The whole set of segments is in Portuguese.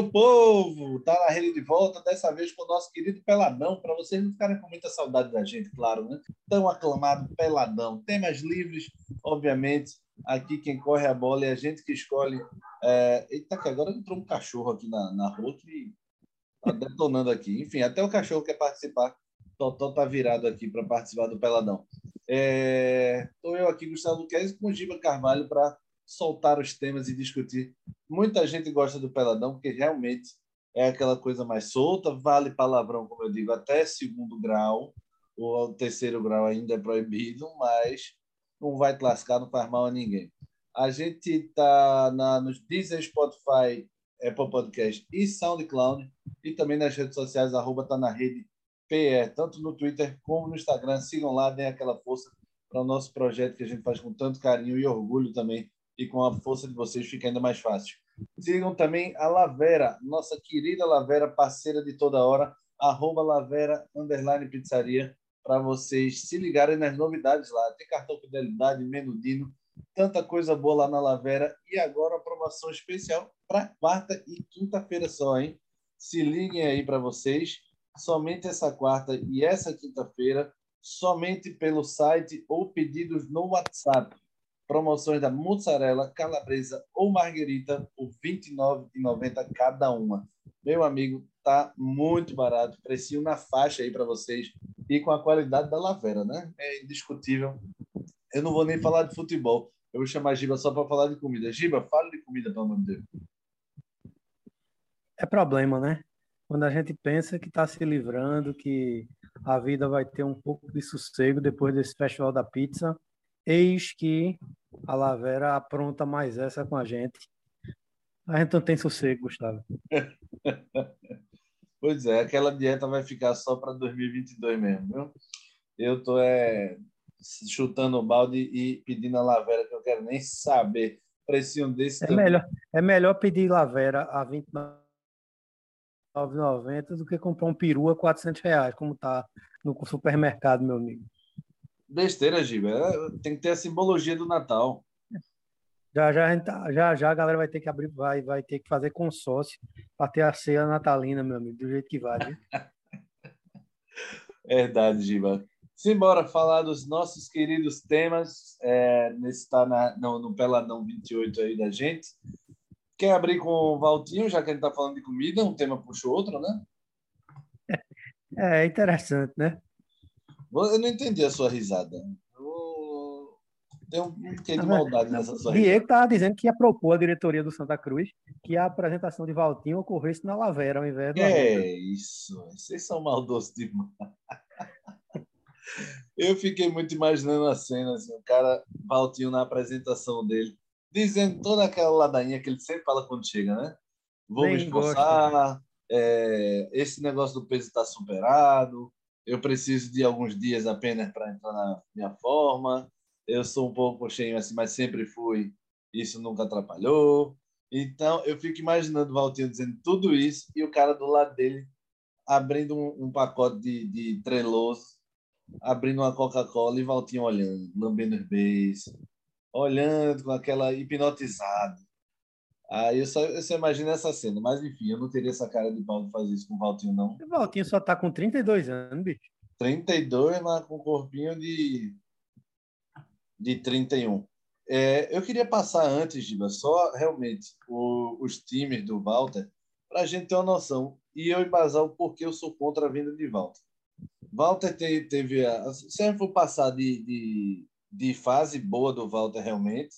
meu povo! Tá na rede de volta, dessa vez com o nosso querido Peladão, para vocês não ficarem com muita saudade da gente, claro, né? Tão aclamado Peladão. Temas livres, obviamente. Aqui quem corre a bola é a gente que escolhe. É... Eita, que agora entrou um cachorro aqui na, na rua que tá detonando aqui. Enfim, até o cachorro quer participar. Totó tá virado aqui para participar do Peladão. Estou é... eu aqui, Gustavo Luquez, com o Giba Carvalho para soltar os temas e discutir. Muita gente gosta do Peladão, porque realmente é aquela coisa mais solta, vale palavrão, como eu digo, até segundo grau, ou terceiro grau ainda é proibido, mas não vai te lascar, não faz mal a ninguém. A gente está nos Deezer, Spotify, Apple Podcast e SoundCloud, e também nas redes sociais, arroba tá na rede PE, tanto no Twitter como no Instagram. Sigam lá, deem aquela força para o nosso projeto que a gente faz com tanto carinho e orgulho também e com a força de vocês fica ainda mais fácil. Sigam também a Lavera, nossa querida Lavera, parceira de toda hora, arroba Lavera, underline pizzaria, para vocês se ligarem nas novidades lá. Tem cartão fidelidade, menudino, tanta coisa boa lá na Lavera. E agora a promoção especial para quarta e quinta-feira só, hein? Se liguem aí para vocês. Somente essa quarta e essa quinta-feira, somente pelo site ou pedidos no WhatsApp promoções da mozzarella, calabresa ou marguerita por R$ 29,90 cada uma. Meu amigo, tá muito barato, precinho na faixa aí para vocês e com a qualidade da Lavera, né? É indiscutível. Eu não vou nem falar de futebol. Eu vou chamar a Giba só para falar de comida. Giba, fala de comida, pelo amor de Deus. É problema, né? Quando a gente pensa que está se livrando, que a vida vai ter um pouco de sossego depois desse festival da pizza, eis que a Lavera apronta mais essa com a gente. A gente não tem sossego, Gustavo. pois é, aquela dieta vai ficar só para 2022 mesmo, viu? Eu tô é, chutando o balde e pedindo a Lavera, que eu quero nem saber. Precinho desse. É melhor, é melhor pedir Lavera a 29,90 do que comprar um peru a 400 reais, como tá no supermercado, meu amigo. Besteira, Giba. É, tem que ter a simbologia do Natal. Já já, tá, já já a galera vai ter que abrir, vai, vai ter que fazer consórcio para ter a ceia natalina, meu amigo, do jeito que vai. Verdade, Giba. Simbora falar dos nossos queridos temas. É, nesse tá na, no, no Peladão 28 aí da gente. Quer abrir com o Valtinho, já que a gente está falando de comida, um tema puxa o outro, né? É, é interessante, né? Eu não entendi a sua risada. Tem um quê de maldade nessa sua Diego estava dizendo que ia propor a diretoria do Santa Cruz que a apresentação de Valtinho ocorresse na Lavera ao invés do. É isso. Vocês são maldosos demais. Eu fiquei muito imaginando a cena, assim, o cara, Valtinho, na apresentação dele, dizendo toda aquela ladainha que ele sempre fala quando chega, né? Vou Nem me esforçar, é, esse negócio do peso está superado, eu preciso de alguns dias apenas para entrar na minha forma. Eu sou um pouco cheio assim, mas sempre fui. Isso nunca atrapalhou. Então, eu fico imaginando o Valtinho dizendo tudo isso e o cara do lado dele abrindo um, um pacote de, de treloso, abrindo uma Coca-Cola e Valtinho olhando, lambendo os beijos, olhando com aquela hipnotizado. Aí eu só imagino essa cena. Mas enfim, eu não teria essa cara de pau de fazer isso com o Valtinho, não. O Valtinho só tá com 32 anos, bicho. 32, mas com corpinho de, de 31. É, eu queria passar antes, Giba, só realmente o, os times do Walter, para a gente ter uma noção. E eu embasar o porquê eu sou contra a vinda de Walter. Walter teve, teve a, se a gente for passar de, de, de fase boa do Walter realmente,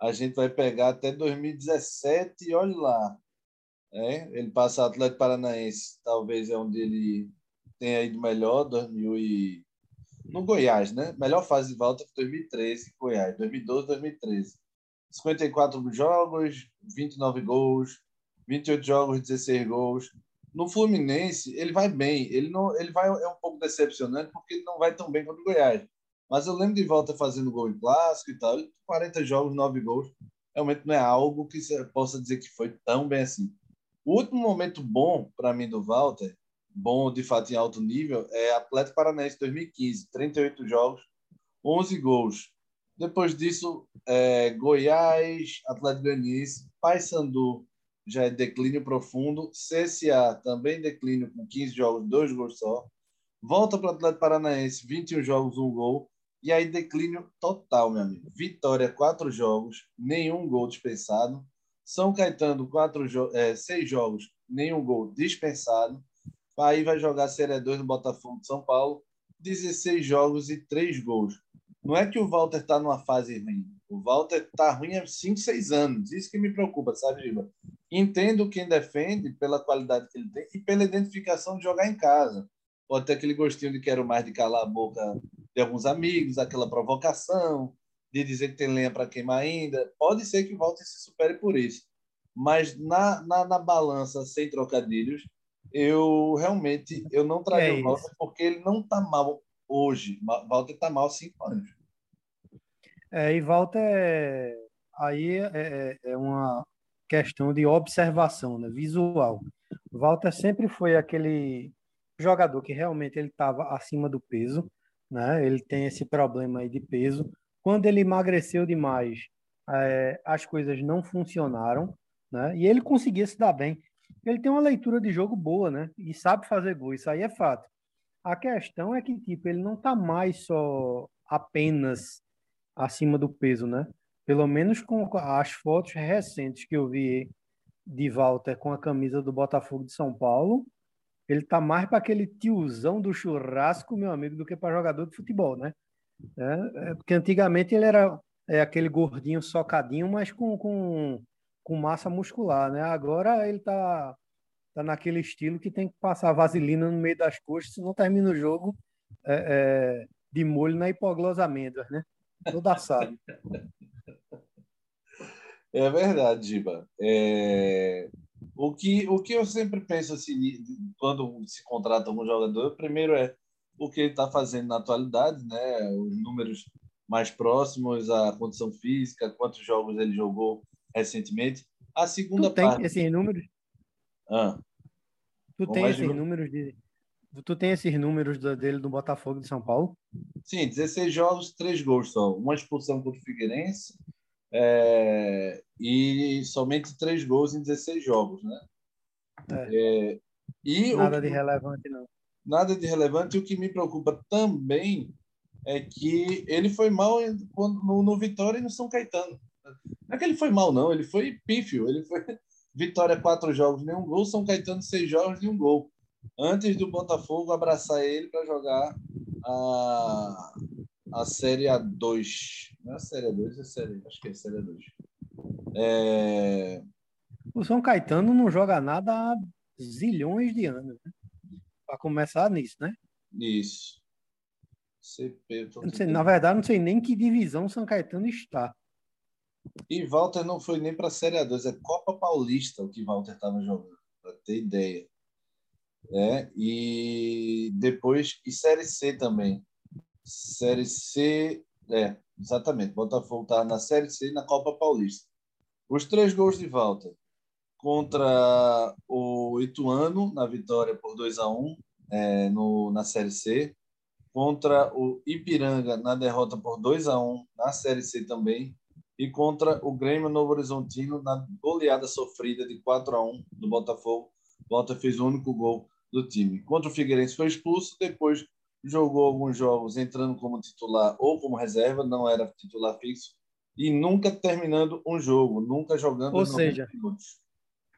a gente vai pegar até 2017 e olha lá. É, ele passa Atlético Paranaense, talvez é onde ele tenha ido melhor, 2000 e... no Goiás, né? Melhor fase de volta foi 2013, Goiás, 2012, 2013. 54 jogos, 29 gols, 28 jogos, 16 gols. No Fluminense, ele vai bem. Ele não, ele vai é um pouco decepcionante porque ele não vai tão bem quanto o Goiás. Mas eu lembro de volta fazendo gol em clássico e tal. 40 jogos, 9 gols. Realmente não é algo que você possa dizer que foi tão bem assim. O último momento bom para mim do Walter, bom de fato em alto nível, é Atlético Paranaense 2015. 38 jogos, 11 gols. Depois disso, é, Goiás, Atlético Goianiense, Paysandu, já é declínio profundo. CSA também declínio com 15 jogos, dois gols só. Volta para o Atlético Paranaense, 21 jogos, um gol. E aí declínio total, meu amigo. Vitória, quatro jogos, nenhum gol dispensado. São Caetano, quatro jo é, seis jogos, nenhum gol dispensado. Aí vai jogar Série 2 no Botafogo de São Paulo, 16 jogos e três gols. Não é que o Walter está numa fase ruim. O Walter está ruim há 5, 6 anos. Isso que me preocupa, sabe, Giba? Entendo quem defende pela qualidade que ele tem e pela identificação de jogar em casa. Pode ter aquele gostinho de quero mais de calar a boca de alguns amigos, aquela provocação, de dizer que tem lenha para queimar ainda. Pode ser que o Walter se supere por isso. Mas na, na, na balança, sem trocadilhos, eu realmente eu não traria é o Walter porque ele não está mal hoje. Walter está mal há cinco anos. É, e Walter, aí é, é, é, uma questão de observação, né, visual. Walter sempre foi aquele jogador que realmente ele estava acima do peso, né? Ele tem esse problema aí de peso. Quando ele emagreceu demais, é, as coisas não funcionaram, né? E ele conseguia se dar bem. Ele tem uma leitura de jogo boa, né? E sabe fazer gol, isso aí é fato. A questão é que, tipo, ele não está mais só apenas acima do peso, né? Pelo menos com as fotos recentes que eu vi de Walter com a camisa do Botafogo de São Paulo, ele tá mais para aquele tiozão do churrasco, meu amigo, do que para jogador de futebol, né? É, é, porque antigamente ele era é, aquele gordinho socadinho, mas com, com, com massa muscular, né? Agora ele tá, tá naquele estilo que tem que passar vaselina no meio das coxas, senão termina o jogo é, é, de molho na hipoglose amêndoas, né? Todo assado. É verdade, Giba. É... O que, o que eu sempre penso assim, quando se contrata um jogador, primeiro é o que ele está fazendo na atualidade, né? Os números mais próximos, a condição física, quantos jogos ele jogou recentemente. A segunda tu tem parte. esses números? Ah. Tu tem esses de... números de. Tu tem esses números dele do Botafogo de São Paulo? Sim, 16 jogos, 3 gols só. Uma expulsão contra o Figueirense é, e somente três gols em 16 jogos, né? É. É, e nada que, de relevante, não. Nada de relevante. E o que me preocupa também é que ele foi mal no, no Vitória e no São Caetano. Não é que ele foi mal, não. Ele foi pífio. Ele foi Vitória, quatro jogos, nenhum gol. São Caetano, seis jogos, nenhum gol. Antes do Botafogo abraçar ele para jogar a, a Série A2. Não é a Série A2, é a Série, acho que é a Série A2. É... O São Caetano não joga nada há zilhões de anos, né? Para começar nisso, né? Isso. CP, sei, na verdade, não sei nem que divisão São Caetano está. E Walter não foi nem para a Série A2, é Copa Paulista o que Walter estava jogando, para ter ideia. É, e depois, e Série C também. Série C, é, exatamente. Botafogo estava na Série C e na Copa Paulista. Os três gols de volta contra o Ituano, na vitória por 2 a 1 é, no, na Série C. Contra o Ipiranga, na derrota por 2 a 1 na Série C também. E contra o Grêmio Novo Horizontino, na goleada sofrida de 4 a 1 do Botafogo. Volta fez o único gol do time. Contra o Figueirense foi expulso, depois jogou alguns jogos entrando como titular ou como reserva, não era titular fixo, e nunca terminando um jogo, nunca jogando ou seja, minutos.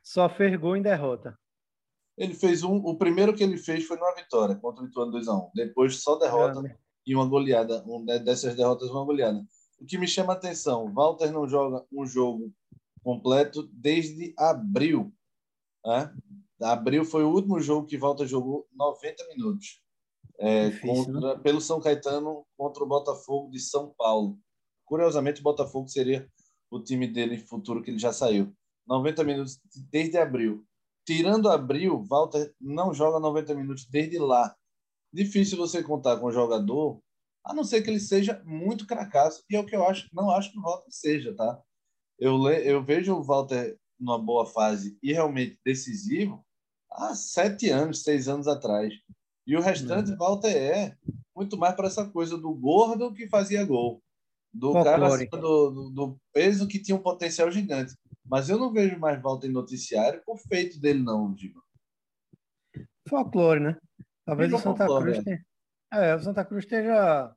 Só fez gol em derrota. Ele fez um, o primeiro que ele fez foi numa vitória contra o Ituano 2 a 1. Depois só derrota é, e uma goleada, um dessas derrotas uma goleada. O que me chama a atenção, Walter não joga um jogo completo desde abril. Né? Abril foi o último jogo que Walter jogou 90 minutos é, Difícil, contra, né? pelo São Caetano contra o Botafogo de São Paulo. Curiosamente, o Botafogo seria o time dele em futuro que ele já saiu. 90 minutos desde abril. Tirando abril, Walter não joga 90 minutos desde lá. Difícil você contar com um jogador, a não ser que ele seja muito cracaço, e é o que eu acho, não acho que o Walter seja, tá? Eu, eu vejo o Walter numa boa fase e realmente decisivo há sete anos, seis anos atrás. E o restante, Walter é muito mais para essa coisa do gordo que fazia gol, do cara do, do, do, peso que tinha um potencial gigante. Mas eu não vejo mais Walter em noticiário por feito dele, não, Digo. Folclore, né? Talvez o Santa folclore, Cruz é. tenha... É, o Santa Cruz esteja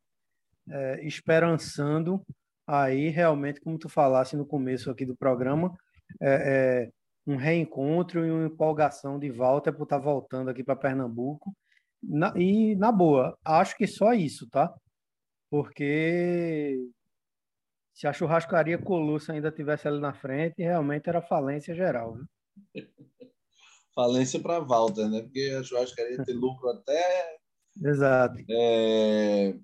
é, esperançando aí realmente, como tu falasse no começo aqui do programa, é, é um reencontro e uma empolgação de volta por estar tá voltando aqui para Pernambuco. Na, e, na boa, acho que só isso, tá? Porque se a churrascaria Colosso ainda tivesse ali na frente, realmente era falência geral. Viu? falência para Walter, né? Porque a churrascaria tem lucro até. Exato. É...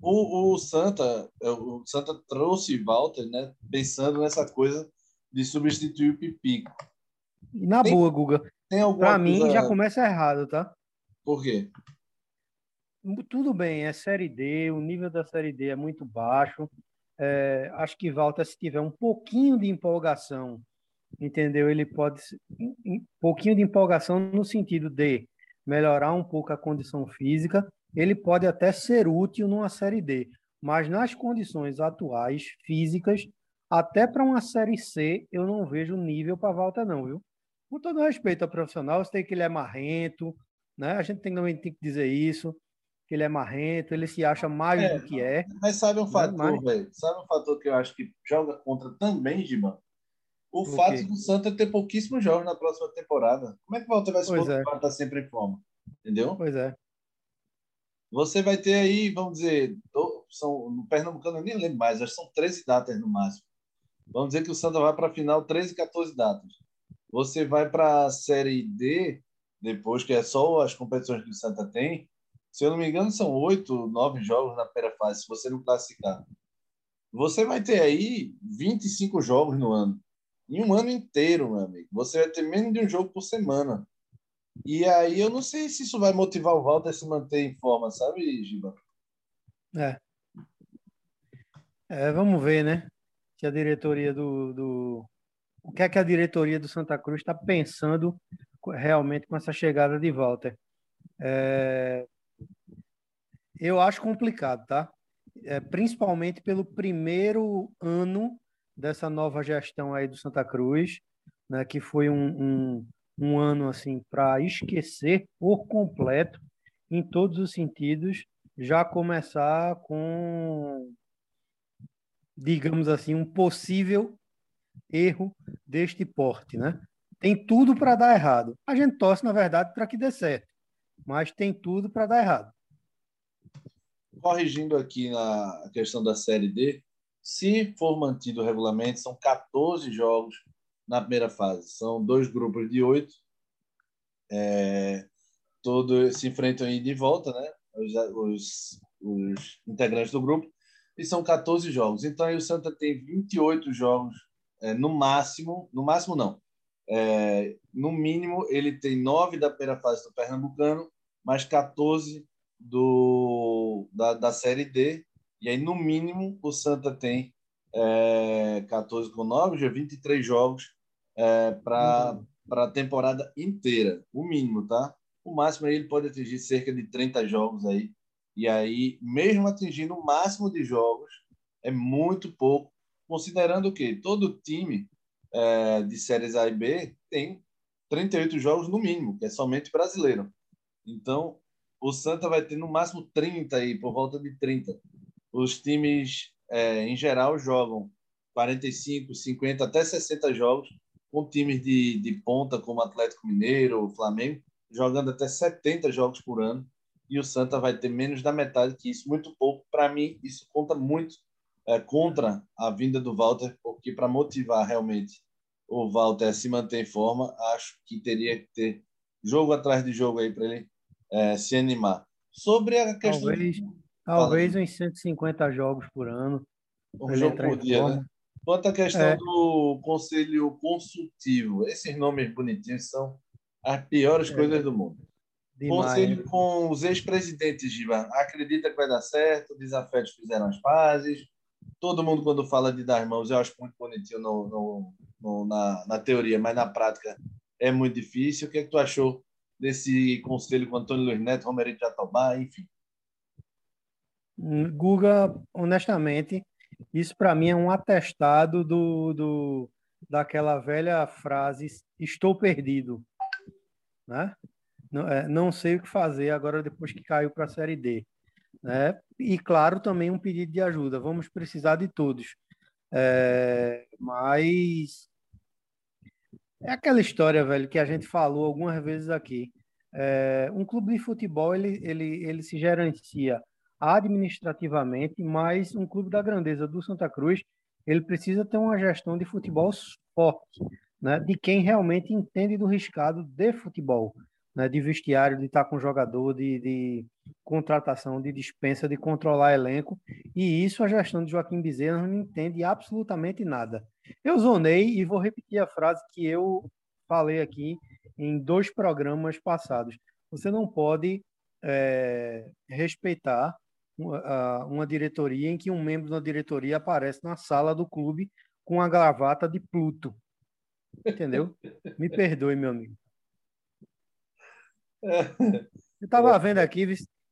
O, o Santa, o Santa trouxe Walter, né? Pensando nessa coisa de substituir o Pipico. Na tem, boa, Guga. Para mim coisa... já começa errado, tá? Por quê? Tudo bem, é Série D, o nível da Série D é muito baixo. É, acho que Walter, se tiver um pouquinho de empolgação, entendeu? Ele pode. Um pouquinho de empolgação no sentido de melhorar um pouco a condição física, ele pode até ser útil numa Série D. Mas nas condições atuais, físicas, até para uma Série C, eu não vejo nível para volta, não, viu? Com todo respeito ao profissional, eu sei que ele é marrento, né? A gente tem, também tem que dizer isso, que ele é marrento, ele se acha mais é, do que é. Mas sabe um né? fator, mas... velho? Sabe um fator que eu acho que joga contra também, Giba? O, fato do Santa ter pouquíssimos jogos na próxima temporada. Como é que o Walter vai se motivar é. estar sempre em forma? Entendeu? Pois é. Você vai ter aí, vamos dizer, são, no Pernambucano eu nem lembro mais, acho que são 13 datas no máximo. Vamos dizer que o Santa vai para a final 13, 14 datas. Você vai para a Série D, depois que é só as competições que o Santa tem. Se eu não me engano, são oito, nove jogos na primeira fase, se você não classificar. Você vai ter aí 25 jogos no ano. Em um ano inteiro, meu amigo. Você vai ter menos de um jogo por semana. E aí eu não sei se isso vai motivar o Walter a se manter em forma, sabe, Giba? É. É, vamos ver, né? que a diretoria do, do o que é que a diretoria do Santa Cruz está pensando realmente com essa chegada de Walter. É, eu acho complicado, tá? É, principalmente pelo primeiro ano dessa nova gestão aí do Santa Cruz, né, que foi um, um, um ano assim para esquecer por completo, em todos os sentidos, já começar com digamos assim, um possível erro deste porte, né? Tem tudo para dar errado. A gente torce, na verdade, para que dê certo, mas tem tudo para dar errado. Corrigindo aqui na questão da Série D, se for mantido o regulamento, são 14 jogos na primeira fase. São dois grupos de oito. É, todos se enfrentam aí de volta, né? Os, os, os integrantes do grupo e são 14 jogos. Então aí o Santa tem 28 jogos é, no máximo, no máximo não. É, no mínimo ele tem nove da primeira fase do Pernambucano, mais 14 do da, da Série D. E aí no mínimo o Santa tem é, 14 com 9, já 23 jogos é, para uhum. a temporada inteira, o mínimo, tá? O máximo aí ele pode atingir cerca de 30 jogos aí e aí, mesmo atingindo o máximo de jogos, é muito pouco, considerando que todo time é, de séries A e B tem 38 jogos no mínimo, que é somente brasileiro. Então, o Santa vai ter no máximo 30 aí, por volta de 30. Os times, é, em geral, jogam 45, 50, até 60 jogos, com times de, de ponta como Atlético Mineiro, Flamengo, jogando até 70 jogos por ano e o Santa vai ter menos da metade que isso, muito pouco. Para mim, isso conta muito é, contra a vinda do Walter, porque para motivar realmente o Walter a se manter em forma, acho que teria que ter jogo atrás de jogo aí para ele é, se animar. Sobre a questão. Talvez, de... talvez uns 150 jogos por ano. Um jogo por dia, né? Quanto à questão é. do conselho consultivo, esses nomes bonitinhos são as piores é. coisas do mundo. Conselho com os ex-presidentes, Giba. Acredita que vai dar certo? Desafetos fizeram as pazes. Todo mundo, quando fala de dar mãos, eu acho muito bonitinho no, no, no, na, na teoria, mas na prática é muito difícil. O que, é que tu achou desse conselho com Antônio Luiz Neto, Romerito Jatobá, enfim? Guga, honestamente, isso para mim é um atestado do, do, daquela velha frase: estou perdido, né? Não, é, não sei o que fazer agora depois que caiu para a Série D. Né? E, claro, também um pedido de ajuda. Vamos precisar de todos. É, mas é aquela história, velho, que a gente falou algumas vezes aqui. É, um clube de futebol ele, ele, ele se gerencia administrativamente, mas um clube da grandeza do Santa Cruz ele precisa ter uma gestão de futebol forte, né, de quem realmente entende do riscado de futebol, né, de vestiário, de estar com jogador, de, de contratação, de dispensa, de controlar elenco, e isso a gestão de Joaquim Bezerra não entende absolutamente nada. Eu zonei e vou repetir a frase que eu falei aqui em dois programas passados. Você não pode é, respeitar uma, uma diretoria em que um membro da diretoria aparece na sala do clube com a gravata de Pluto. Entendeu? Me perdoe, meu amigo. Eu estava vendo aqui,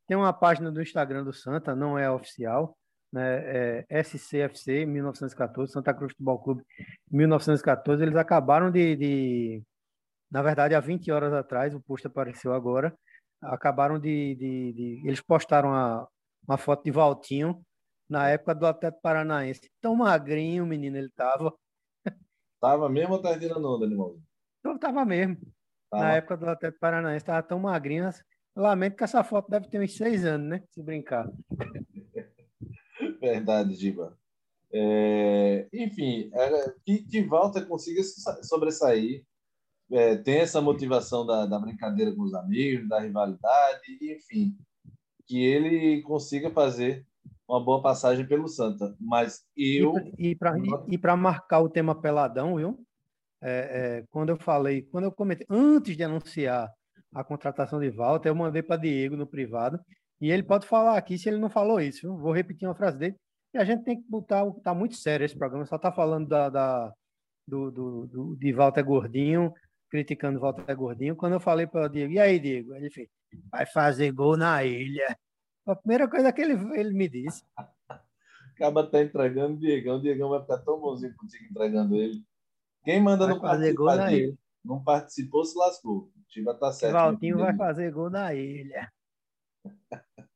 tem uma página do Instagram do Santa, não é oficial, né? É SCFC 1914, Santa Cruz Futebol Clube 1914. Eles acabaram de, de, na verdade, há 20 horas atrás, o post apareceu agora. Acabaram de, de, de eles postaram a, uma foto de Valtinho na época do Atlético Paranaense. Tão magrinho, menino, ele tava. Tava mesmo ou tá tirando onda, irmão? Então, tava mesmo. Tava. Na época do Atlético Paranaense, tava tão magrinho. Lamento que essa foto deve ter uns seis anos, né? Se brincar. Verdade, Giba. É, enfim, é, que, que Walter consiga sobressair, é, tem essa motivação da, da brincadeira com os amigos, da rivalidade, enfim, que ele consiga fazer uma boa passagem pelo Santa. Mas eu. E para marcar o tema peladão, viu? É, é, quando eu falei, quando eu comentei, antes de anunciar a contratação de Walter, eu mandei para Diego no privado. E ele pode falar aqui se ele não falou isso. Viu? Vou repetir uma frase dele. E a gente tem que botar. Tá muito sério esse programa, só tá falando da, da do, do, do, de Walter Gordinho, criticando Walter Gordinho. Quando eu falei para o Diego, e aí, Diego? Ele fez, vai fazer gol na ilha. A primeira coisa que ele, ele me disse. Acaba tá entregando o Diegão. O Diegão vai ficar tão bonzinho contigo entregando ele. Quem manda vai não fazer gol na ilha. Não participou, se lascou. O time tá certo. O Valtinho vai fazer gol na ilha.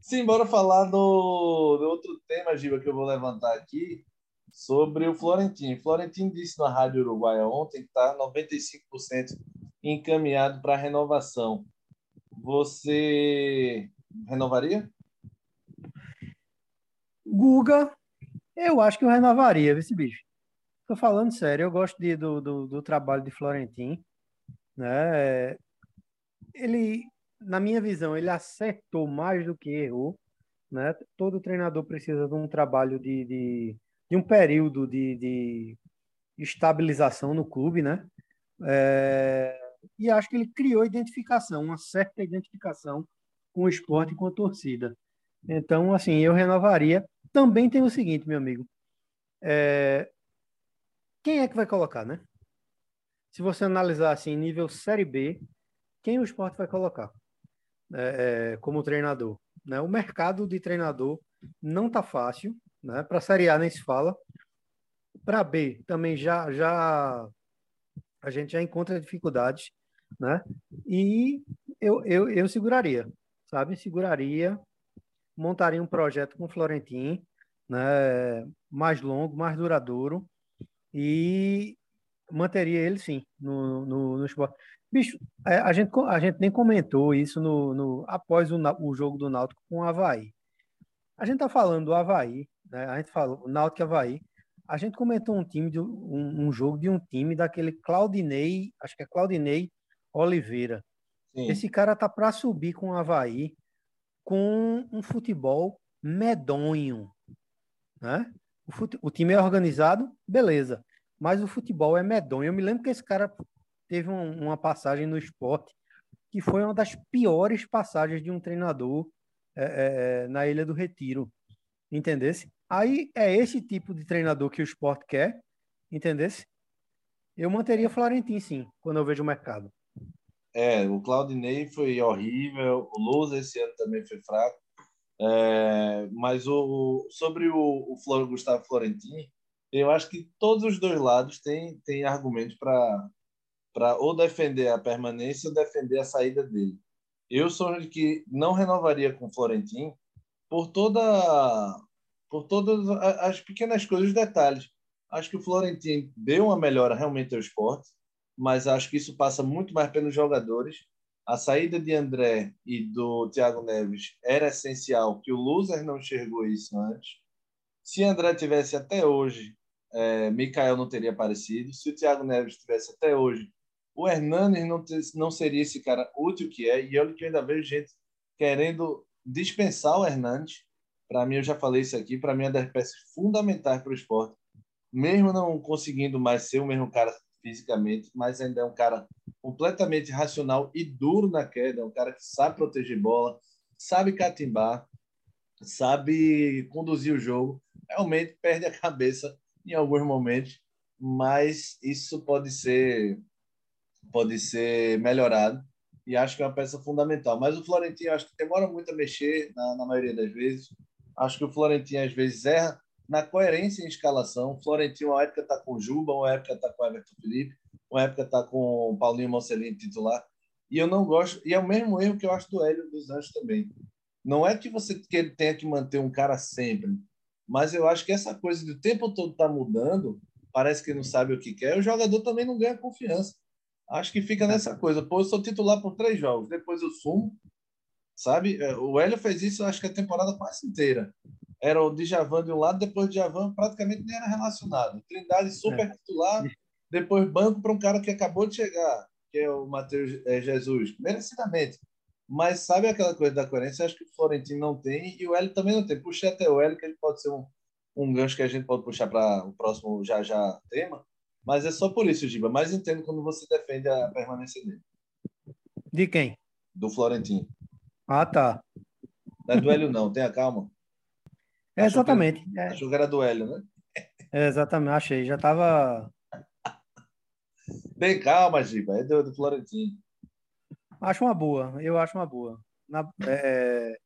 Sim, bora falar do, do outro tema, Giba, que eu vou levantar aqui, sobre o Florentino. Florentino disse na Rádio Uruguaia ontem que está 95% encaminhado para renovação. Você renovaria? Guga, eu acho que eu renovaria, esse bicho. Tô falando sério, eu gosto de, do, do, do, trabalho de Florentin. Né? Ele, na minha visão, ele acertou mais do que errou. Né? Todo treinador precisa de um trabalho de, de, de um período de, de estabilização no clube, né? É, e acho que ele criou identificação, uma certa identificação com o esporte e com a torcida. Então, assim, eu renovaria. Também tem o seguinte, meu amigo. É... Quem é que vai colocar, né? Se você analisar assim, nível Série B, quem o esporte vai colocar é, é, como treinador? Né? O mercado de treinador não tá fácil, né? Para Série A nem se fala. Para B também já, já a gente já encontra dificuldades, né? E eu, eu, eu seguraria sabe? Seguraria, montaria um projeto com o Florentin, né? Mais longo, mais duradouro e manteria ele sim no, no, no esporte. Bicho, é, a gente, a gente nem comentou isso no, no após o, o jogo do Náutico com o Havaí. A gente tá falando do Havaí, né? A gente falou Náutico e Havaí. A gente comentou um time de um, um, jogo de um time daquele Claudinei, acho que é Claudinei Oliveira. Sim. Esse cara tá para subir com o Havaí com um futebol medonho. Né? O, fute... o time é organizado, beleza. Mas o futebol é medonho. Eu me lembro que esse cara teve um, uma passagem no esporte que foi uma das piores passagens de um treinador é, é, na Ilha do Retiro. Entendesse? Aí é esse tipo de treinador que o esporte quer, entendesse? Eu manteria Florentino, sim, quando eu vejo o mercado. É, o Claudinei foi horrível, o Luz esse ano também foi fraco. É, mas o, sobre o, o Flor, Gustavo Florentino, Eu acho que todos os dois lados têm, têm argumentos para ou defender a permanência ou defender a saída dele. Eu sou de que não renovaria com o Florentino por toda por todas as pequenas coisas, os detalhes. Acho que o Florentino deu uma melhora realmente ao esporte, mas acho que isso passa muito mais pelos jogadores. A saída de André e do Thiago Neves era essencial, que o Loser não enxergou isso antes. Se André tivesse até hoje, é, Mikael não teria aparecido. Se o Thiago Neves tivesse até hoje, o Hernanes não, não seria esse cara útil que é. E olha que eu ainda vejo gente querendo dispensar o Hernanes. Para mim, eu já falei isso aqui, para mim é das peças fundamentais para o esporte. Mesmo não conseguindo mais ser o mesmo cara fisicamente, mas ainda é um cara completamente racional e duro na queda, um cara que sabe proteger bola, sabe catimbar, sabe conduzir o jogo. Realmente perde a cabeça em alguns momentos, mas isso pode ser pode ser melhorado e acho que é uma peça fundamental. Mas o Florentino acho que demora muito a mexer na, na maioria das vezes. Acho que o Florentino às vezes erra na coerência em escalação. O Florentino, uma época está com o Juba, uma época está com o Everton Felipe, uma época está com o Paulinho Mocelin titular. E eu não gosto, e é o mesmo erro que eu acho do Hélio dos Anjos também. Não é que você tenha que manter um cara sempre, mas eu acho que essa coisa de o tempo todo tá mudando, parece que não sabe o que quer, o jogador também não ganha confiança. Acho que fica nessa coisa. Pô, eu sou titular por três jogos, depois eu sumo, sabe? É, o Hélio fez isso, acho que a temporada quase inteira. Era o Djavan de um lado, depois o Djavan praticamente nem era relacionado. Trindade super é. titular, depois banco para um cara que acabou de chegar, que é o Matheus é, Jesus, merecidamente. Mas sabe aquela coisa da coerência? Acho que o Florentino não tem e o Hélio também não tem. Puxei até o Hélio, que ele pode ser um, um gancho que a gente pode puxar para o próximo já já tema mas é só por isso, Giba. Mas entendo quando você defende a permanência dele. De quem? Do Florentino. Ah, tá. Não é do Hélio, não. Tenha calma. É, exatamente. Achou que, era, achou que era do Hélio, né? É, exatamente. Achei. Já estava... Tem calma, Giba. É do, do Florentino. Acho uma boa. Eu acho uma boa. Na, é,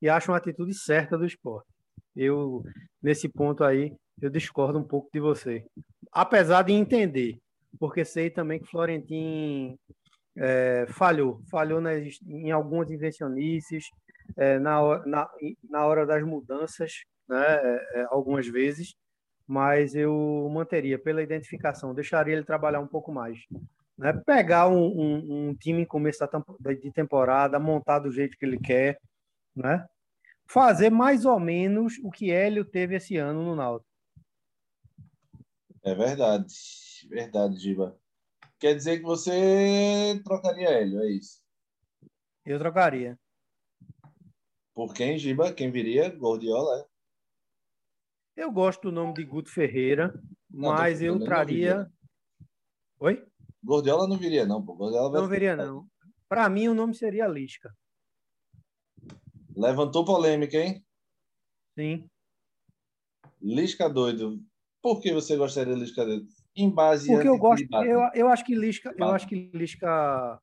e acho uma atitude certa do esporte. Eu, nesse ponto aí, eu discordo um pouco de você apesar de entender, porque sei também que Florentino é, falhou, falhou nas, em algumas invencionices, é, na, na, na hora das mudanças, né, é, é, algumas vezes, mas eu manteria pela identificação, deixaria ele trabalhar um pouco mais. Né? Pegar um, um, um time em começo de temporada, montar do jeito que ele quer, né? fazer mais ou menos o que Hélio teve esse ano no Náutico. É verdade. Verdade, Giba. Quer dizer que você trocaria Hélio, é isso? Eu trocaria. Por quem, Giba? Quem viria? Gordiola, é? Eu gosto do nome de Guto Ferreira, não, mas eu traria. Oi? Gordiola não viria, não. Pô. Gordiola vai... Não viria, não. Para mim, o nome seria Lisca. Levantou polêmica, hein? Sim. Lisca doido. Por que você gostaria de Lisca dele? Em base Porque eu gosto, eu, eu acho que Lisca, eu acho que Lisca,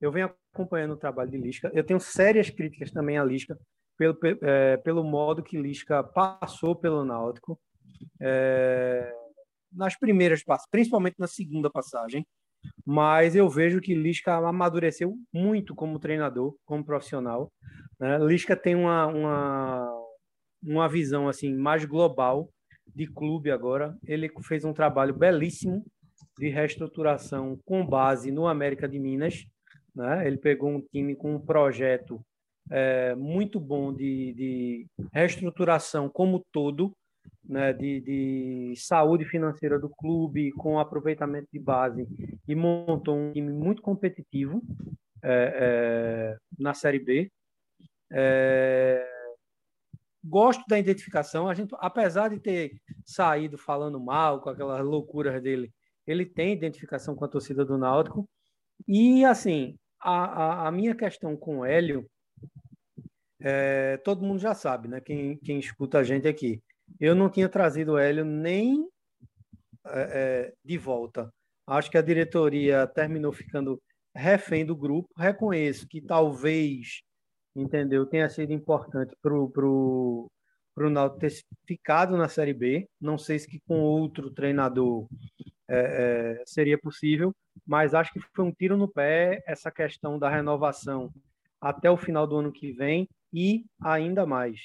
eu venho acompanhando o trabalho de Lisca. Eu tenho sérias críticas também a Lisca pelo, é, pelo modo que Lisca passou pelo Náutico é, nas primeiras passagens, principalmente na segunda passagem. Mas eu vejo que Lisca amadureceu muito como treinador, como profissional. Né? Lisca tem uma, uma, uma visão assim mais global de clube agora. Ele fez um trabalho belíssimo de reestruturação com base no América de Minas. Né? Ele pegou um time com um projeto é, muito bom de, de, reestruturação como todo, né? de, de saúde financeira do clube, com aproveitamento de base, e montou um time muito competitivo é, é, na Série B. É, gosto da identificação. A gente, apesar de ter saído falando mal com aquelas loucuras dele, ele tem identificação com a torcida do Náutico. E assim, a, a, a minha questão com o Hélio, é, todo mundo já sabe, né? Quem, quem escuta a gente aqui. Eu não tinha trazido o Hélio nem é, é, de volta. Acho que a diretoria terminou ficando refém do grupo. Reconheço que talvez entendeu? Tenha sido importante para o para o Náutico ter ficado na Série B. Não sei se com outro treinador é, é, seria possível, mas acho que foi um tiro no pé essa questão da renovação até o final do ano que vem e ainda mais.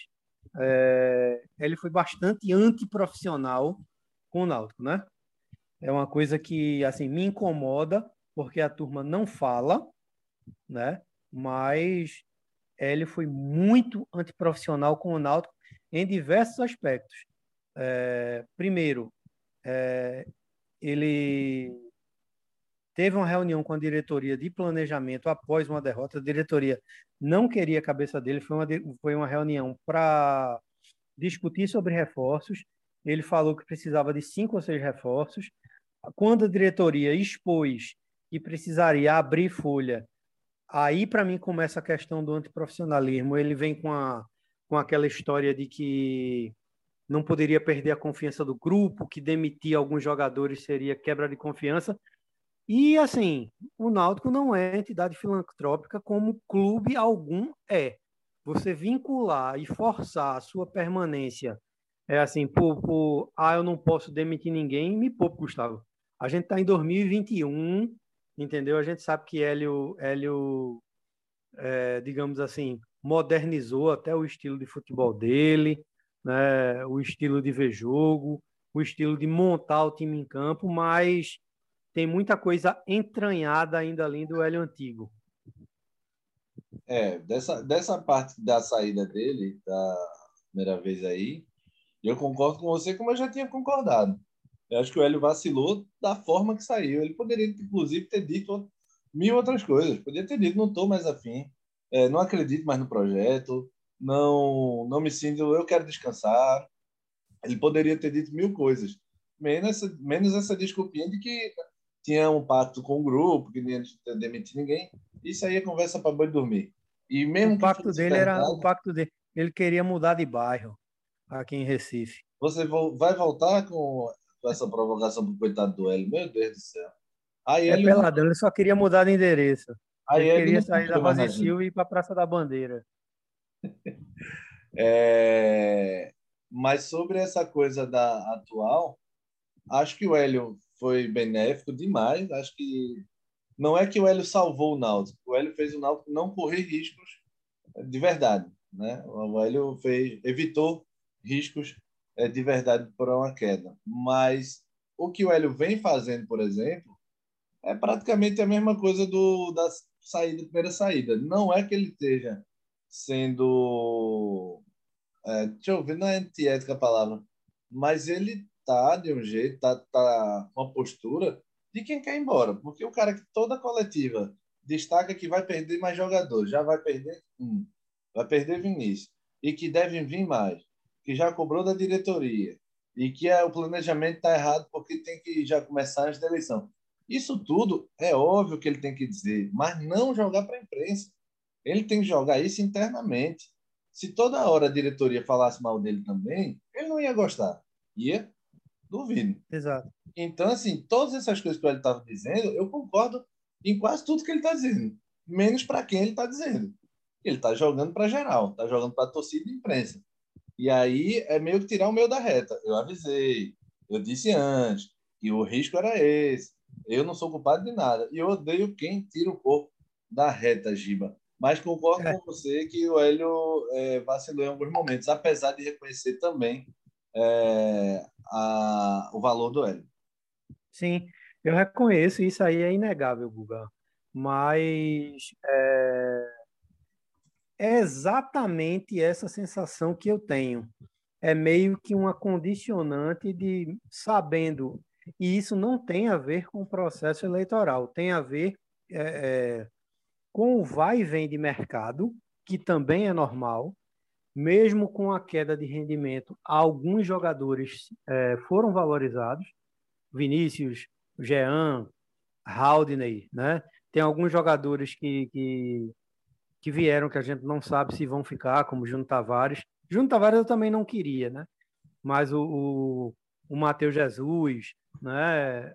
É, ele foi bastante antiprofissional com o Náutico, né? É uma coisa que assim me incomoda porque a turma não fala, né? Mas ele foi muito antiprofissional com o Náutico em diversos aspectos. É, primeiro, é, ele teve uma reunião com a diretoria de planejamento após uma derrota. A diretoria não queria a cabeça dele, foi uma, foi uma reunião para discutir sobre reforços. Ele falou que precisava de cinco ou seis reforços. Quando a diretoria expôs que precisaria abrir folha, aí para mim começa a questão do antiprofissionalismo. Ele vem com, a, com aquela história de que não poderia perder a confiança do grupo, que demitir alguns jogadores seria quebra de confiança. E, assim, o Náutico não é entidade filantrópica como clube algum é. Você vincular e forçar a sua permanência é assim, por, por ah, eu não posso demitir ninguém, me poupe, Gustavo. A gente está em 2021, entendeu? A gente sabe que Hélio, Hélio é, digamos assim, modernizou até o estilo de futebol dele, né? o estilo de ver jogo, o estilo de montar o time em campo, mas tem muita coisa entranhada ainda ali do Hélio Antigo. É, dessa, dessa parte da saída dele, da primeira vez aí, eu concordo com você como eu já tinha concordado. Eu acho que o Hélio vacilou da forma que saiu. Ele poderia, inclusive, ter dito mil outras coisas. Podia ter dito, não estou mais afim, é, não acredito mais no projeto, não, não me sinto, eu quero descansar. Ele poderia ter dito mil coisas. Menos, menos essa desculpinha de que tinha um pacto com o grupo, que não ia demitir ninguém. Isso aí é conversa para boi dormir. E mesmo o pacto dele era o pacto dele. Ele queria mudar de bairro aqui em Recife. Você vai voltar com essa provocação pro coitado do Hélio? Meu Deus do céu. Aí é ele peladão, ele só queria mudar de endereço. Aí ele, queria sair da Rosa Silva e ir para a Praça da Bandeira. É... Mas sobre essa coisa da atual, acho que o Hélio foi benéfico demais. Acho que não é que o Hélio salvou o Náutico, o Hélio fez o Náutico não correr riscos de verdade, né? O Hélio fez, evitou riscos é, de verdade para uma queda. Mas o que o Hélio vem fazendo, por exemplo, é praticamente a mesma coisa do da saída, primeira saída. Não é que ele esteja sendo é, deixa eu ver, não é antiética a palavra, mas ele tá de um jeito, tá, tá com a postura de quem quer ir embora. Porque o cara que toda coletiva destaca que vai perder mais jogadores, já vai perder um, vai perder Vinícius, e que devem vir mais, que já cobrou da diretoria, e que é, o planejamento está errado porque tem que já começar antes da eleição. Isso tudo é óbvio que ele tem que dizer, mas não jogar para a imprensa. Ele tem que jogar isso internamente. Se toda hora a diretoria falasse mal dele também, ele não ia gostar. Ia Duvido. Exato. Então, assim, todas essas coisas que ele estava dizendo, eu concordo em quase tudo que ele está dizendo. Menos para quem ele está dizendo. Ele está jogando para geral, está jogando para a torcida e imprensa. E aí é meio que tirar o meio da reta. Eu avisei, eu disse antes que o risco era esse. Eu não sou culpado de nada. E eu odeio quem tira o corpo da reta, Giba. Mas concordo é. com você que o Hélio é, vacilou em alguns momentos, apesar de reconhecer também é, a, o valor do hélio. Sim, eu reconheço, isso aí é inegável, Guga. Mas é, é exatamente essa sensação que eu tenho. É meio que uma condicionante de sabendo, e isso não tem a ver com o processo eleitoral, tem a ver é, é, com o vai e vem de mercado, que também é normal, mesmo com a queda de rendimento, alguns jogadores é, foram valorizados. Vinícius, Jean, Haldney, né? Tem alguns jogadores que, que, que, vieram que a gente não sabe se vão ficar, como Júnior Tavares. Júnior Tavares eu também não queria, né? Mas o, o, o Matheus Jesus, né?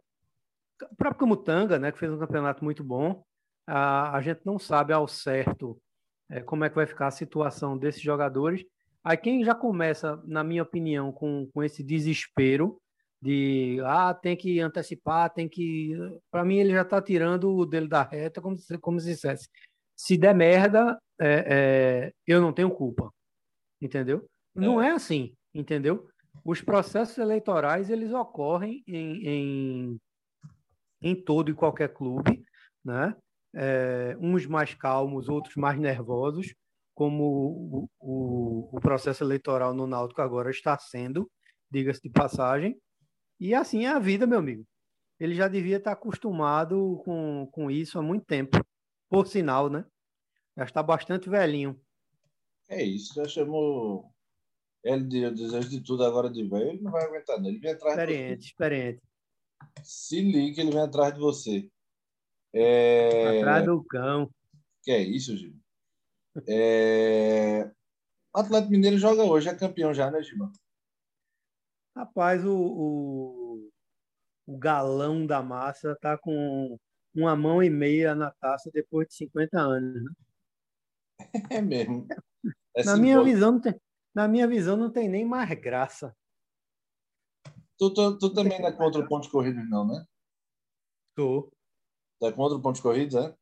O próprio Camutanga, né? Que fez um campeonato muito bom. A, a gente não sabe ao certo é, como é que vai ficar a situação desses jogadores, Aí quem já começa, na minha opinião, com, com esse desespero de ah, tem que antecipar, tem que. Para mim, ele já está tirando o dele da reta, como, como se dissesse. Se der merda, é, é, eu não tenho culpa. Entendeu? É. Não é assim, entendeu? Os processos eleitorais eles ocorrem em, em, em todo e qualquer clube, né? É, uns mais calmos, outros mais nervosos, como o, o, o processo eleitoral no Náutico agora está sendo, diga-se de passagem. E assim é a vida, meu amigo. Ele já devia estar acostumado com, com isso há muito tempo. Por sinal, né? Já está bastante velhinho. É isso, já chamou ele de desejo de tudo agora de velho, ele não vai aguentar, não. Ele vem atrás experiente, de você. Experiente, Se liga, ele vem atrás de você. É... Atrás do cão. Que é isso, Gil? É... O Atlético Mineiro joga hoje, é campeão já, né, Gilmar? Rapaz, o, o, o galão da massa tá com uma mão e meia na taça depois de 50 anos, né? É mesmo. É na, minha visão, não tem, na minha visão, não tem nem mais graça. Tu, tu, tu também não é contra o pontos corridos, não, né? Tô. É contra o pontos corridos, é?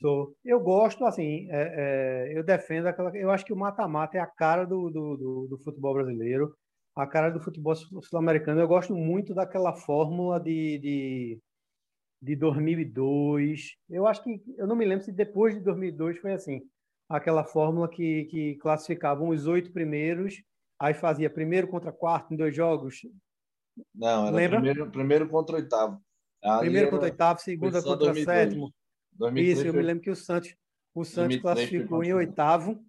Sou. Eu gosto, assim, é, é, eu defendo aquela. Eu acho que o mata-mata é a cara do, do, do, do futebol brasileiro a cara do futebol sul-americano. Eu gosto muito daquela fórmula de, de, de 2002. Eu acho que, eu não me lembro se depois de 2002 foi assim. Aquela fórmula que, que classificavam os oito primeiros, aí fazia primeiro contra quarto em dois jogos. Não, era Lembra? Primeiro, primeiro contra oitavo. Ali primeiro contra oitavo, segunda contra 2002. sétimo. 2003 Isso, eu me lembro que o Santos, o Santos classificou em oitavo.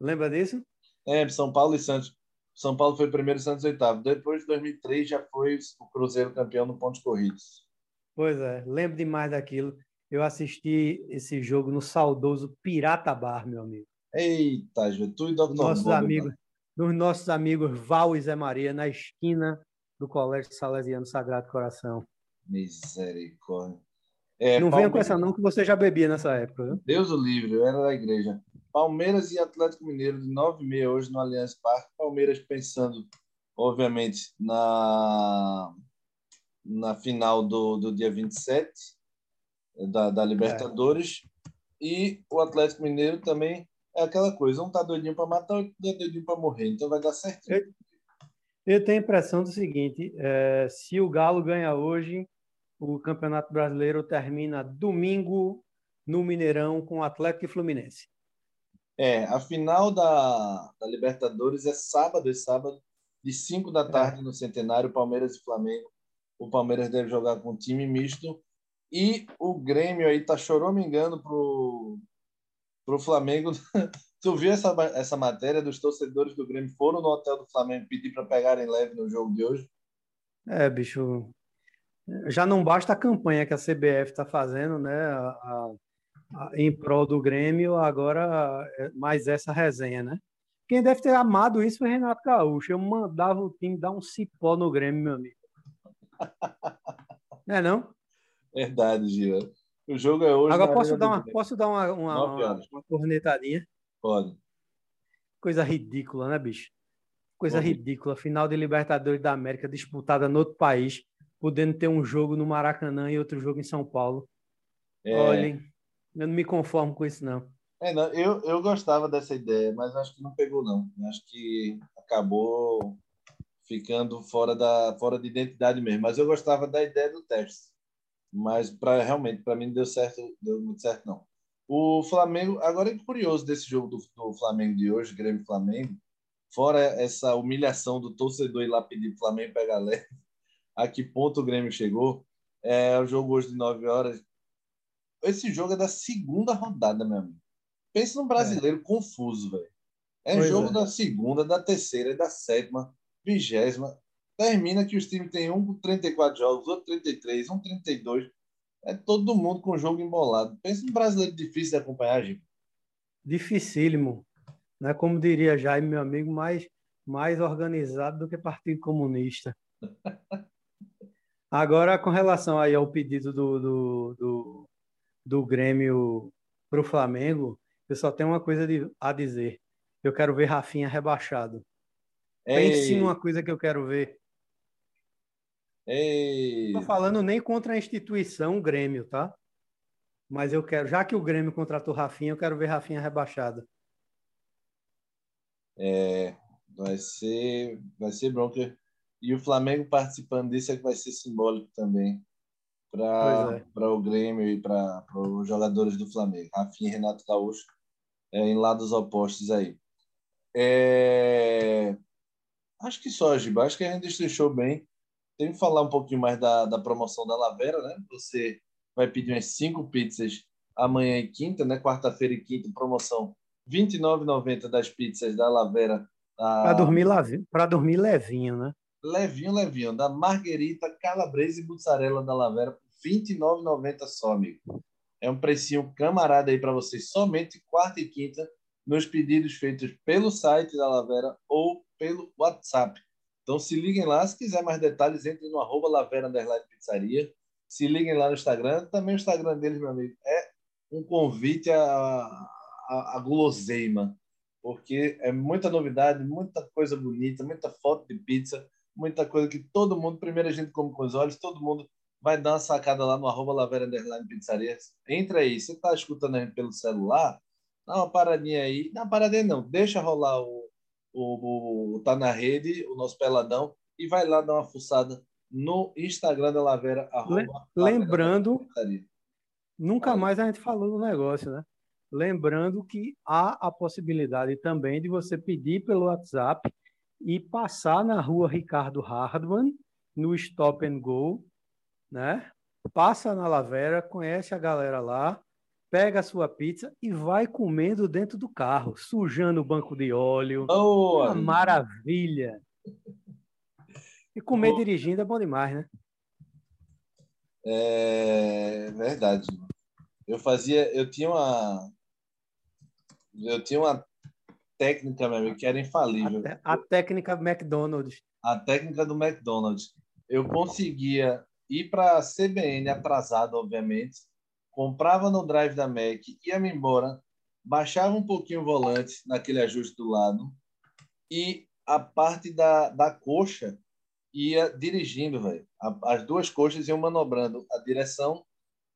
Lembra disso? É, São Paulo e Santos. São Paulo foi primeiro e Santos oitavo. Depois de 2003 já foi o Cruzeiro campeão no pontos corridos. Pois é, lembro demais daquilo. Eu assisti esse jogo no saudoso Pirata Bar, meu amigo. Eita, tu e Dr. Nossos amigos, dos nossos amigos Val e Zé Maria, na esquina do Colégio Salesiano Sagrado Coração. Misericórdia. É, não Palmeiras... venha com essa não, que você já bebia nessa época. Viu? Deus o livre, eu era da igreja. Palmeiras e Atlético Mineiro de 9 e meia hoje no Allianz Parque. Palmeiras pensando, obviamente, na, na final do, do dia 27 da, da Libertadores. É. E o Atlético Mineiro também é aquela coisa, um tá doidinho para matar, outro tá doidinho para morrer. Então vai dar certo. Eu, eu tenho a impressão do seguinte: é, se o Galo ganha hoje, o Campeonato Brasileiro termina domingo no Mineirão com Atlético e Fluminense. É, a final da, da Libertadores é sábado, é sábado, de 5 da tarde é. no Centenário, Palmeiras e Flamengo. O Palmeiras deve jogar com time misto. E o Grêmio aí tá engano pro, pro Flamengo. tu viu essa, essa matéria dos torcedores do Grêmio foram no hotel do Flamengo pedir para pegarem leve no jogo de hoje? É, bicho. Já não basta a campanha que a CBF está fazendo, né? A, a em prol do Grêmio, agora é mais essa resenha, né? Quem deve ter amado isso foi Renato Gaúcho. Eu mandava o time dar um cipó no Grêmio, meu amigo. Não é não? Verdade, Gira. O jogo é hoje. Agora posso dar, uma, posso dar uma, uma, uma, uma cornetadinha? Pode. Coisa ridícula, né, bicho? Coisa Pode. ridícula. Final de Libertadores da América disputada no outro país, podendo ter um jogo no Maracanã e outro jogo em São Paulo. É... Olhem, eu não me conformo com isso, não. É, não, eu, eu gostava dessa ideia, mas acho que não pegou, não. Acho que acabou ficando fora da fora de identidade mesmo. Mas eu gostava da ideia do teste. Mas para realmente, para mim, não deu certo, deu muito certo, não. O Flamengo, agora é curioso desse jogo do, do Flamengo de hoje, Grêmio Flamengo, fora essa humilhação do torcedor ir lá pedir Flamengo pegar leve, a que ponto o Grêmio chegou. É o jogo hoje de 9 horas, esse jogo é da segunda rodada, meu amigo. Pensa num brasileiro é. confuso, velho. É pois jogo é. da segunda, da terceira, da sétima, vigésima. Termina que os times têm um com 34 jogos, outro 33, um 32. É todo mundo com o jogo embolado. Pensa num brasileiro difícil de acompanhar, Gil. Dificílimo. Né? Como diria Jaime, meu amigo, mais, mais organizado do que Partido Comunista. Agora, com relação aí ao pedido do, do, do do Grêmio para o Flamengo, eu só tenho uma coisa de, a dizer. Eu quero ver Rafinha rebaixado. Pense numa coisa que eu quero ver. Ei. Tô falando nem contra a instituição Grêmio, tá? Mas eu quero, já que o Grêmio contratou Rafinha, eu quero ver Rafinha rebaixado. É, vai ser, vai ser bronca. E o Flamengo participando disso é que vai ser simbólico também para é. o Grêmio e para os jogadores do Flamengo. Rafinha e Renato Gaúcho é, em lados opostos aí. É... Acho que só, Giba. Acho que a gente destrinchou bem. Tem que falar um pouquinho mais da, da promoção da Lavera, né? Você vai pedir umas cinco pizzas amanhã e quinta, né? Quarta-feira e quinta, promoção R$ 29,90 das pizzas da Lavera. Para dormir, para dormir levinho, né? Levinho, levinho. Da Marguerita, Calabresa e Mussarela da Lavera por R$ 29,90 só, amigo. É um precinho camarada aí para vocês, somente quarta e quinta, nos pedidos feitos pelo site da Lavera ou pelo WhatsApp. Então se liguem lá, se quiser mais detalhes, entre no arroba Lavera Pizzaria. Se liguem lá no Instagram. Também o Instagram deles, meu amigo, é um convite a, a, a guloseima, porque é muita novidade, muita coisa bonita, muita foto de pizza, muita coisa que todo mundo, primeiro a gente come com os olhos, todo mundo vai dar uma sacada lá no arroba Lavera Underline Pizzaria. Entra aí. Você está escutando a gente pelo celular, dá uma paradinha aí. Não, paradinha não. Deixa rolar o, o, o Tá na Rede, o nosso peladão, e vai lá dar uma fuçada no Instagram da Lavera. Arroba, Lembrando, Lavera nunca mais a gente falou do negócio, né? Lembrando que há a possibilidade também de você pedir pelo WhatsApp e passar na rua Ricardo Hardman, no Stop and Go, né? Passa na Lavera, conhece a galera lá, pega a sua pizza e vai comendo dentro do carro, sujando o banco de óleo. Oh, uma maravilha! E comer oh. dirigindo é bom demais, né? É verdade. Eu fazia, eu tinha uma, eu tinha uma técnica, meu amigo, que era infalível. A, a técnica McDonald's. A técnica do McDonald's. Eu conseguia ir para a CBN atrasado, obviamente, comprava no drive da Mac, ia-me embora, baixava um pouquinho o volante naquele ajuste do lado e a parte da, da coxa ia dirigindo, velho. As duas coxas iam manobrando a direção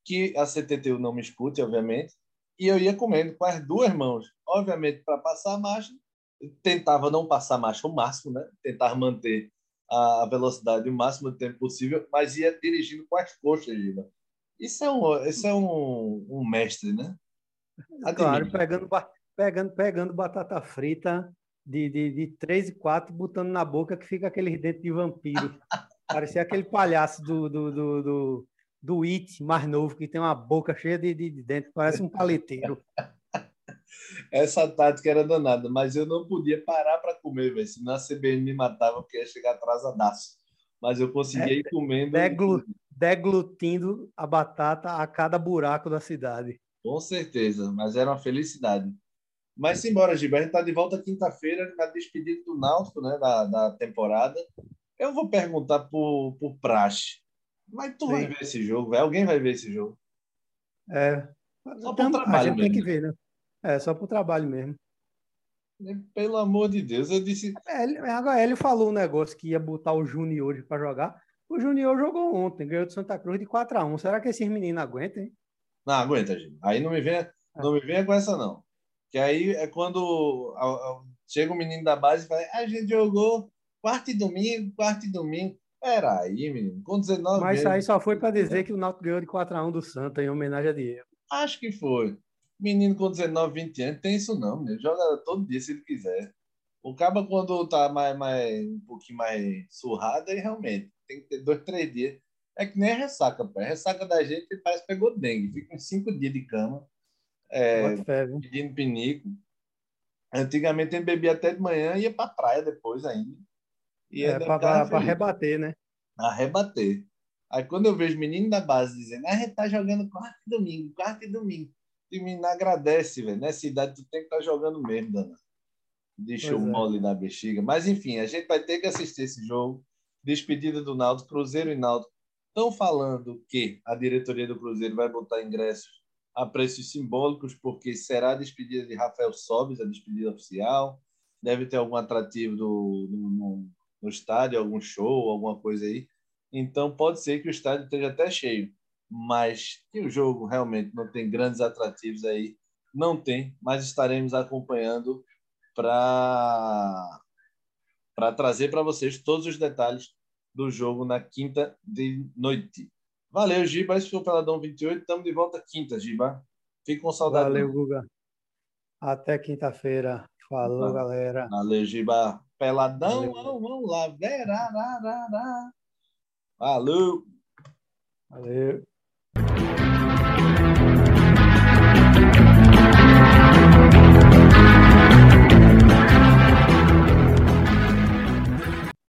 que a CTTU não me escute, obviamente, e eu ia comendo com as duas mãos, obviamente para passar a marcha, tentava não passar a marcha o máximo, né? Tentar manter a velocidade o máximo de tempo possível, mas ia dirigindo com as coxas, Giba. Isso é um, isso é um, um mestre, né? Claro, pegando, pegando, pegando batata frita de, de, de 3 e 4, botando na boca que fica aquele dente de vampiro. Parecia aquele palhaço do, do, do, do, do It mais novo, que tem uma boca cheia de, de, de dente, parece um paleteiro. Essa tática era danada, mas eu não podia parar para comer, velho. Senão a CBN me matava, porque ia chegar atrasadaço. Mas eu conseguia é, ir comendo. Deglu, deglutindo a batata a cada buraco da cidade. Com certeza, mas era uma felicidade. Mas simbora, gente está de volta quinta-feira na despedida do Náutico, né, da, da temporada. Eu vou perguntar por, por praxe. Mas tu Sim. vai ver esse jogo, véio? alguém vai ver esse jogo. É. Só trabalho a gente mesmo. tem que ver, né? É, só por trabalho mesmo. Pelo amor de Deus, eu disse. É, agora ele falou um negócio que ia botar o Júnior para jogar. O Júnior jogou ontem, ganhou do Santa Cruz de 4 a 1 Será que esses meninos aguentam, hein? Não, aguenta, gente. Aí não me venha, é. não me venha com essa, não. Que aí é quando chega um menino da base e fala: a gente jogou quarto e domingo, quarto e domingo. Peraí, menino, com 19 Mas isso aí só foi para dizer que o Náutico ganhou de 4 a 1 do Santa em homenagem a Diego. Acho que foi. Menino com 19, 20 anos, tem isso não, menino. Joga todo dia se ele quiser. O cabo, quando tá mais, mais, um pouquinho mais surrado, aí realmente tem que ter dois, três dias. É que nem a ressaca, pô. A ressaca da gente parece que pegou dengue. Fica uns cinco dias de cama, é, pedindo pinico. Antigamente gente bebia até de manhã e ia pra praia depois ainda. E é, para rebater, né? Arrebater. Aí quando eu vejo menino da base dizendo, ah, a gente tá jogando quarto e domingo, quarto e domingo time agradece, velho. Nessa idade tu tem que estar tá jogando mesmo, Dana. Deixa o é. mole na bexiga. Mas enfim, a gente vai ter que assistir esse jogo. Despedida do Naldo, Cruzeiro e Naldo estão falando que a diretoria do Cruzeiro vai botar ingressos a preços simbólicos, porque será a despedida de Rafael Sobes, a despedida oficial. Deve ter algum atrativo do, no, no estádio, algum show, alguma coisa aí. Então, pode ser que o estádio esteja até cheio, mas que o jogo realmente não tem grandes atrativos aí, não tem, mas estaremos acompanhando para para trazer para vocês todos os detalhes do jogo na quinta de noite. Valeu, Giba. Esse foi o Peladão 28. Estamos de volta quinta, Giba. Fique com saudade. Valeu, Guga. Até quinta-feira. Falou, galera. Valeu, Giba. Peladão, vamos, vamos lá. Verararara. Valeu. Valeu.